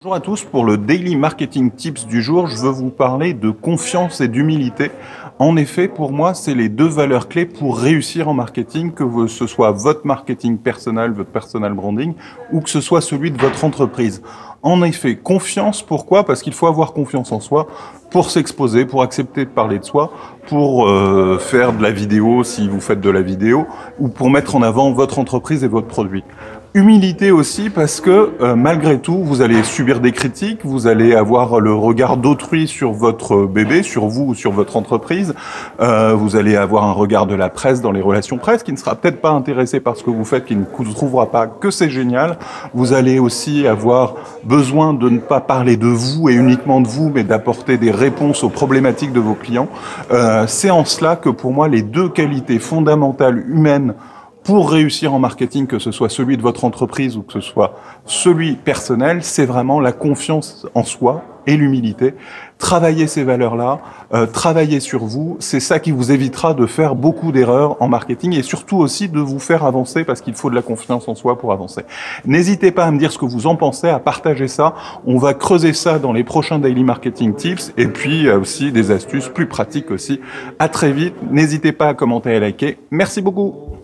Bonjour à tous, pour le Daily Marketing Tips du jour, je veux vous parler de confiance et d'humilité. En effet, pour moi, c'est les deux valeurs clés pour réussir en marketing, que ce soit votre marketing personnel, votre personal branding, ou que ce soit celui de votre entreprise. En effet, confiance, pourquoi? Parce qu'il faut avoir confiance en soi pour s'exposer, pour accepter de parler de soi, pour euh, faire de la vidéo si vous faites de la vidéo, ou pour mettre en avant votre entreprise et votre produit. Humilité aussi parce que euh, malgré tout, vous allez subir des critiques, vous allez avoir le regard d'autrui sur votre bébé, sur vous ou sur votre entreprise, euh, vous allez avoir un regard de la presse dans les relations presse qui ne sera peut-être pas intéressé par ce que vous faites, qui ne trouvera pas que c'est génial. Vous allez aussi avoir besoin de ne pas parler de vous et uniquement de vous, mais d'apporter des réponses aux problématiques de vos clients. Euh, c'est en cela que pour moi, les deux qualités fondamentales humaines pour réussir en marketing, que ce soit celui de votre entreprise ou que ce soit celui personnel, c'est vraiment la confiance en soi et l'humilité. Travaillez ces valeurs-là, euh, travaillez sur vous, c'est ça qui vous évitera de faire beaucoup d'erreurs en marketing et surtout aussi de vous faire avancer parce qu'il faut de la confiance en soi pour avancer. N'hésitez pas à me dire ce que vous en pensez, à partager ça. On va creuser ça dans les prochains Daily Marketing Tips et puis aussi des astuces plus pratiques aussi. À très vite. N'hésitez pas à commenter et à liker. Merci beaucoup.